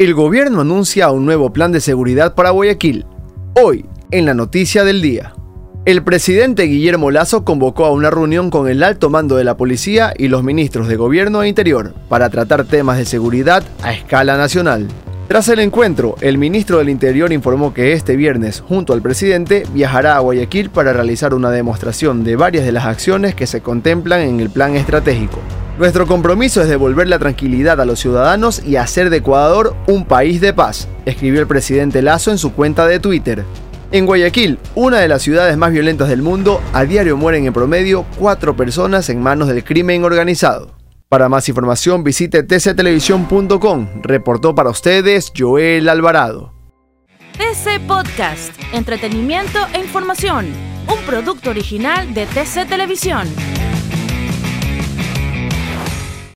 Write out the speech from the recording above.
El gobierno anuncia un nuevo plan de seguridad para Guayaquil. Hoy, en la noticia del día. El presidente Guillermo Lazo convocó a una reunión con el alto mando de la policía y los ministros de Gobierno e Interior para tratar temas de seguridad a escala nacional. Tras el encuentro, el ministro del Interior informó que este viernes, junto al presidente, viajará a Guayaquil para realizar una demostración de varias de las acciones que se contemplan en el plan estratégico. Nuestro compromiso es devolver la tranquilidad a los ciudadanos y hacer de Ecuador un país de paz, escribió el presidente Lazo en su cuenta de Twitter. En Guayaquil, una de las ciudades más violentas del mundo, a diario mueren en promedio cuatro personas en manos del crimen organizado. Para más información visite tctelevisión.com. Reportó para ustedes Joel Alvarado. TC Podcast, entretenimiento e información, un producto original de TC Televisión.